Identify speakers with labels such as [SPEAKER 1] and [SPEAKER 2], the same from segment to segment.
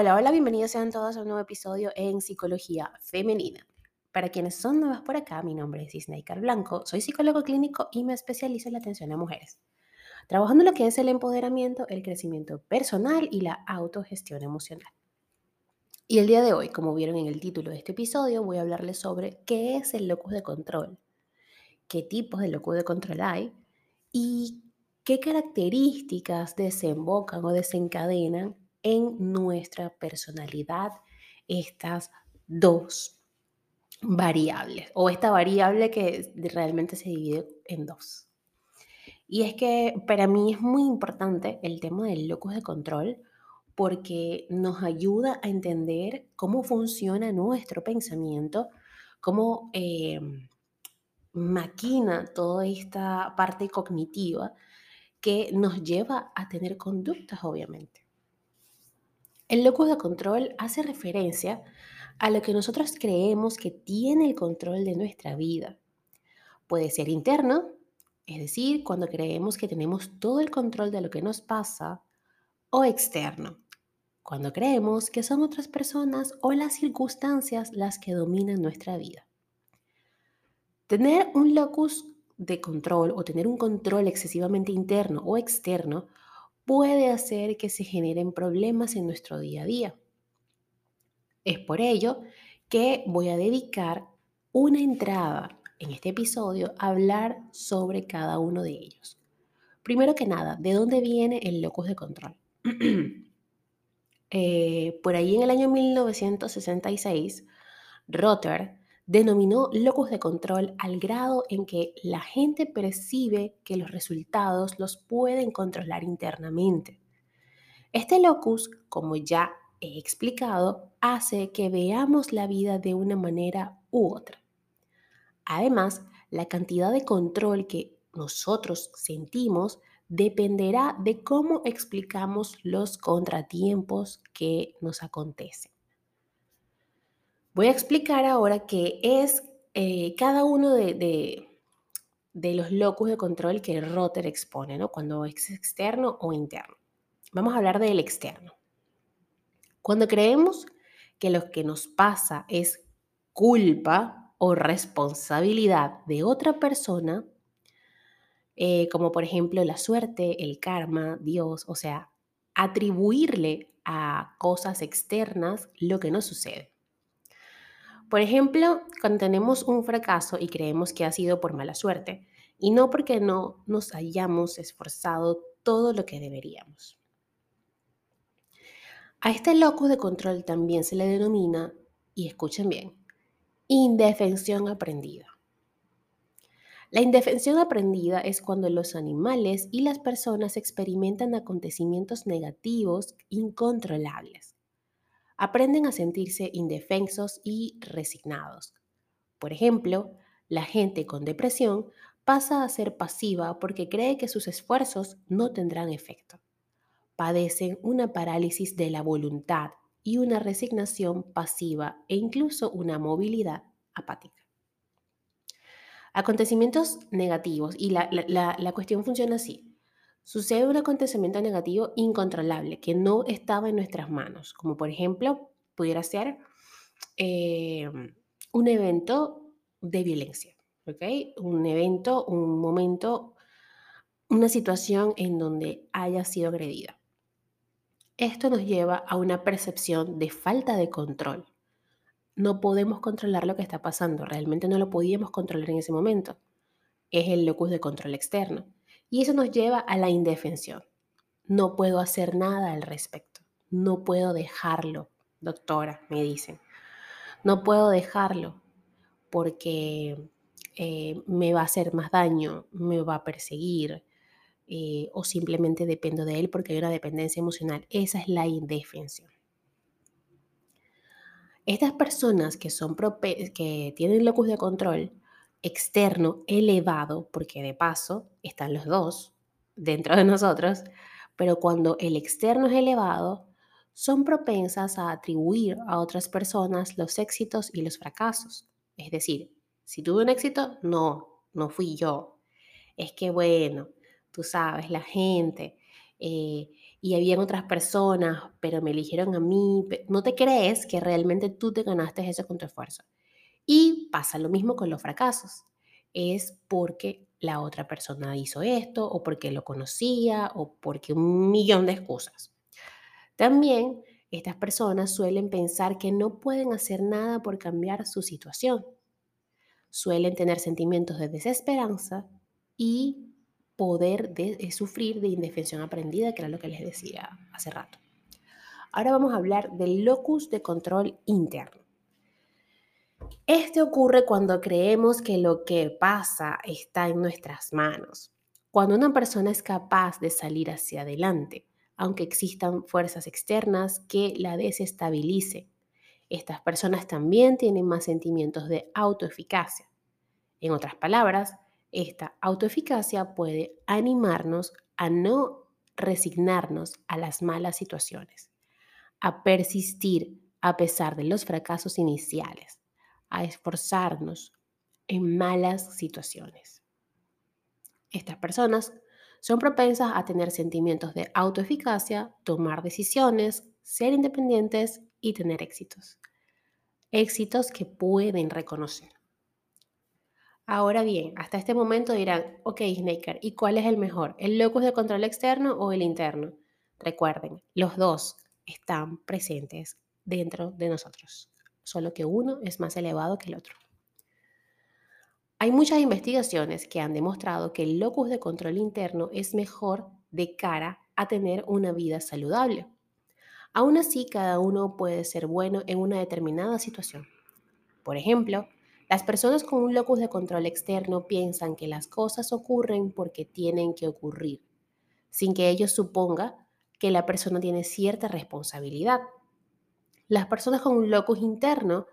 [SPEAKER 1] Hola, hola, bienvenidos sean todos a un nuevo episodio en Psicología Femenina. Para quienes son nuevas por acá, mi nombre es Isnaikar Blanco, soy psicólogo clínico y me especializo en la atención a mujeres, trabajando en lo que es el empoderamiento, el crecimiento personal y la autogestión emocional. Y el día de hoy, como vieron en el título de este episodio, voy a hablarles sobre qué es el locus de control, qué tipos de locus de control hay y qué características desembocan o desencadenan en nuestra personalidad estas dos variables o esta variable que realmente se divide en dos. Y es que para mí es muy importante el tema del locus de control porque nos ayuda a entender cómo funciona nuestro pensamiento, cómo eh, maquina toda esta parte cognitiva que nos lleva a tener conductas, obviamente. El locus de control hace referencia a lo que nosotros creemos que tiene el control de nuestra vida. Puede ser interno, es decir, cuando creemos que tenemos todo el control de lo que nos pasa, o externo, cuando creemos que son otras personas o las circunstancias las que dominan nuestra vida. Tener un locus de control o tener un control excesivamente interno o externo puede hacer que se generen problemas en nuestro día a día. Es por ello que voy a dedicar una entrada en este episodio a hablar sobre cada uno de ellos. Primero que nada, ¿de dónde viene el locus de control? Eh, por ahí en el año 1966, Rotter denominó locus de control al grado en que la gente percibe que los resultados los pueden controlar internamente. Este locus, como ya he explicado, hace que veamos la vida de una manera u otra. Además, la cantidad de control que nosotros sentimos dependerá de cómo explicamos los contratiempos que nos acontecen. Voy a explicar ahora qué es eh, cada uno de, los locus de control que el expone, ¿no? Cuando es externo o interno. Vamos a hablar del externo. Cuando creemos que lo que nos pasa es culpa o responsabilidad de otra persona, eh, como por ejemplo la suerte, el karma, Dios, o sea, atribuirle a cosas externas lo que nos sucede. Por ejemplo, cuando tenemos un fracaso y creemos que ha sido por mala suerte y no porque no nos hayamos esforzado todo lo que deberíamos. A este locus de control también se le denomina, y escuchen bien, indefensión aprendida. La indefensión aprendida es cuando los animales y las personas experimentan acontecimientos negativos incontrolables aprenden a sentirse indefensos y resignados. Por ejemplo, la gente con depresión pasa a ser pasiva porque cree que sus esfuerzos no tendrán efecto. Padecen una parálisis de la voluntad y una resignación pasiva e incluso una movilidad apática. Acontecimientos negativos, y la, la cuestión funciona así sucede un acontecimiento negativo incontrolable que no estaba en nuestras manos, como por ejemplo pudiera ser eh, un evento de violencia, Un evento, un momento, una situación en donde haya sido agredida. Esto nos lleva a una percepción de falta de control. No podemos controlar lo que está pasando, realmente no lo podíamos controlar en ese momento. Es el locus de control externo. Y eso nos lleva a la indefensión. No puedo hacer nada al respecto. No puedo dejarlo, doctora, me dicen. No puedo dejarlo porque eh, me va a hacer más daño, me va a perseguir eh, o simplemente dependo de él porque hay una dependencia emocional. Esa es la indefensión. Estas personas que, son que tienen locus de control externo elevado, porque de paso están los dos dentro de nosotros, pero cuando el externo es elevado, son propensas a atribuir a otras personas los éxitos y los fracasos. Es decir, si tuve un éxito, no, no fui yo. Es que bueno, tú sabes, la gente, eh, y habían otras personas, pero me eligieron a mí, no te crees que realmente tú te ganaste eso con tu esfuerzo. Y pasa lo mismo con los fracasos. Es porque la otra persona hizo esto o porque lo conocía o porque un millón de excusas. También estas personas suelen pensar que no pueden hacer nada por cambiar su situación. Suelen tener sentimientos de desesperanza y poder de, sufrir de indefensión aprendida, que era lo que les decía hace rato. Ahora vamos a hablar del locus de control interno. Este ocurre cuando creemos que lo que pasa está en nuestras manos. Cuando una persona es capaz de salir hacia adelante, aunque existan fuerzas externas que la desestabilicen. Estas personas también tienen más sentimientos de autoeficacia. En otras palabras, esta autoeficacia puede animarnos a no resignarnos a las malas situaciones, a persistir a pesar de los fracasos iniciales, a esforzarnos en malas situaciones. Estas personas son propensas a tener sentimientos de autoeficacia, tomar decisiones, ser independientes y tener éxitos. Éxitos que pueden reconocer. Ahora bien, hasta este momento dirán, ok, Snaker, ¿y cuál es el mejor? ¿El locus de control externo o el interno? Recuerden, los dos están presentes dentro de nosotros, solo que uno es más elevado que el otro. Hay muchas investigaciones que han demostrado que el locus de control interno es mejor de cara a tener una vida saludable. Aún así, cada uno puede ser bueno en una determinada situación. Por ejemplo, las personas con un locus de control externo piensan que las cosas ocurren porque tienen que ocurrir, sin que ellos suponga que la persona tiene cierta responsabilidad. Las personas con un locus interno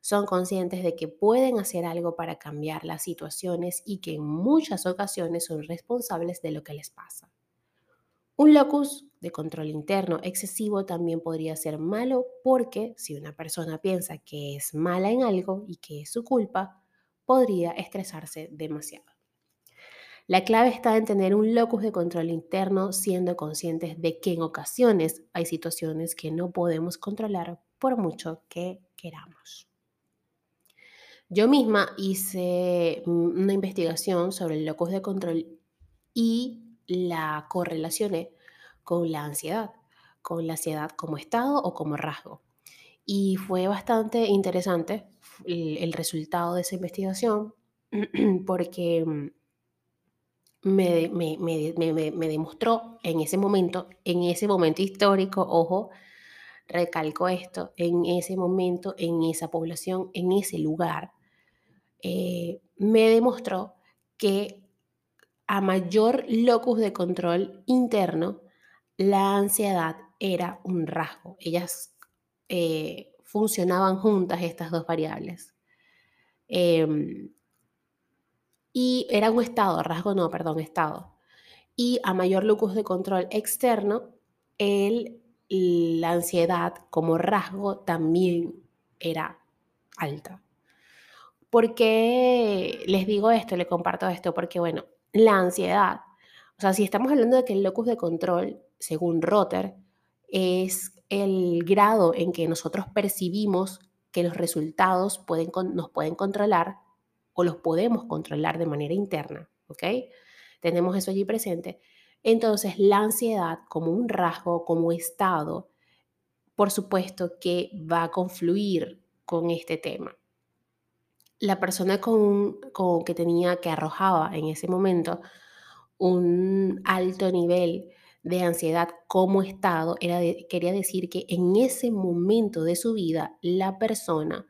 [SPEAKER 1] son conscientes de que pueden hacer algo para cambiar las situaciones y que en muchas ocasiones son responsables de lo que les pasa. Un locus de control interno excesivo también podría ser malo porque si una persona piensa que es mala en algo y que es su culpa, podría estresarse demasiado. La clave está en tener un locus de control interno siendo conscientes de que en ocasiones hay situaciones que no podemos controlar por mucho que queramos. Yo misma hice una investigación sobre el locus de control y la correlacioné con la ansiedad, con la ansiedad como estado o como rasgo. Y fue bastante interesante el, resultado de esa investigación porque me, me, me, me, demostró en ese momento, en ese momento histórico, ojo, recalco esto, en ese momento, en esa población, en ese lugar, eh, me demostró que a mayor locus de control interno, la ansiedad era un rasgo. Ellas eh, funcionaban juntas estas dos variables. Em, y era un estado, rasgo no, perdón, estado. Y a mayor locus de control externo, el, la ansiedad como rasgo también era alta. ¿Por qué les digo esto, le comparto esto? Porque, bueno, la ansiedad. O sea, si estamos hablando de que el locus de control, según Rotter, es el grado en que nosotros percibimos que los resultados pueden, nos pueden controlar o los podemos controlar de manera interna, ¿ok? Tenemos eso allí presente. Entonces, la ansiedad como un rasgo, como estado, por supuesto que va a confluir con este tema la persona con, que tenía, que arrojaba en ese momento un alto nivel de ansiedad como estado, era quería decir que en ese momento de su vida la persona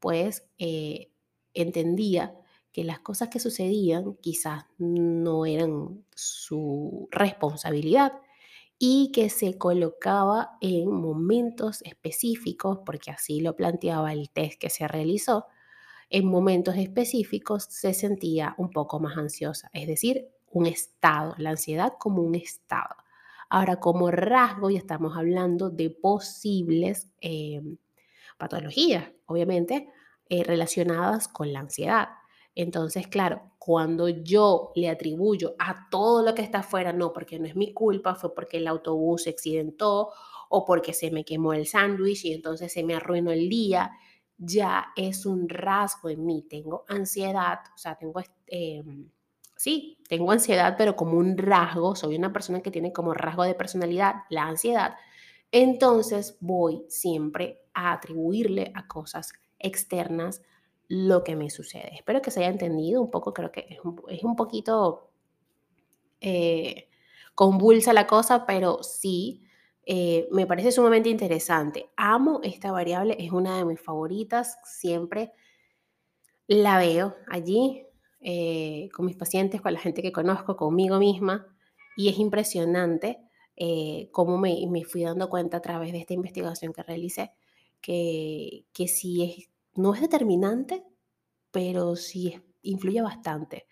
[SPEAKER 1] pues eh, entendía que las cosas que sucedían quizás no eran su responsabilidad y que se colocaba en momentos específicos, porque así lo planteaba el test que se realizó, en momentos específicos se sentía un poco más ansiosa, es decir, un estado, la ansiedad como un estado. Ahora, como rasgo, ya estamos hablando de posibles em, patologías, obviamente, eh, relacionadas con la ansiedad. Entonces, claro, cuando yo le atribuyo a todo lo que está afuera, no, porque no es mi culpa, fue porque el autobús se accidentó o porque se me quemó el sándwich y entonces se me arruinó el día, ya es un rasgo en mí. Tengo ansiedad, o sea, tengo, eh, sí, tengo ansiedad, pero como un rasgo, soy una persona que tiene como rasgo de personalidad la ansiedad. Entonces voy siempre a atribuirle a cosas externas lo que me sucede. Espero que se haya entendido un poco, creo que es un, poquito eh, convulsa la cosa, pero sí, eh, me parece sumamente interesante. Amo esta variable, es una de mis favoritas, siempre la veo allí eh, con mis pacientes, con la gente que conozco, conmigo misma, y es impresionante cómo me, me, fui dando cuenta a través de esta investigación que realicé, que, que si es no es determinante, pero sí influye bastante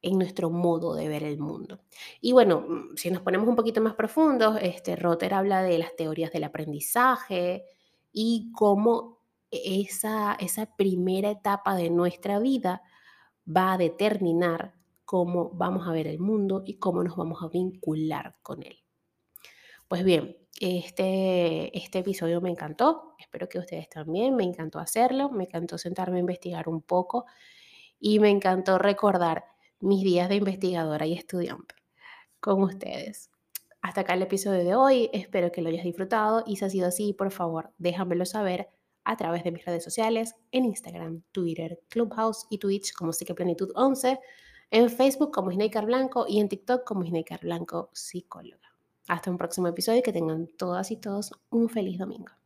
[SPEAKER 1] en nuestro modo de ver el mundo. Y bueno, mm, si nos ponemos un poquito más profundos, este, Rotter habla de las teorías del aprendizaje y cómo esa, esa primera etapa de nuestra vida va a determinar cómo vamos a ver el mundo y cómo nos vamos a vincular con él. Pues bien, este, este episodio me encantó, espero que ustedes también, me encantó hacerlo, me encantó sentarme a investigar un poco y me encantó recordar mis días de investigadora y estudiante con ustedes. Hasta acá el episodio de hoy, espero que lo hayas disfrutado y si ha sido así, por favor, déjamelo saber a través de mis redes sociales, en Instagram, Twitter, Clubhouse y Twitch como Psiqueplenitud 11, en Facebook como Snaker Blanco y en TikTok como Snaker Blanco Psicóloga. Hasta un próximo episodio y que tengan todas y todos un feliz domingo.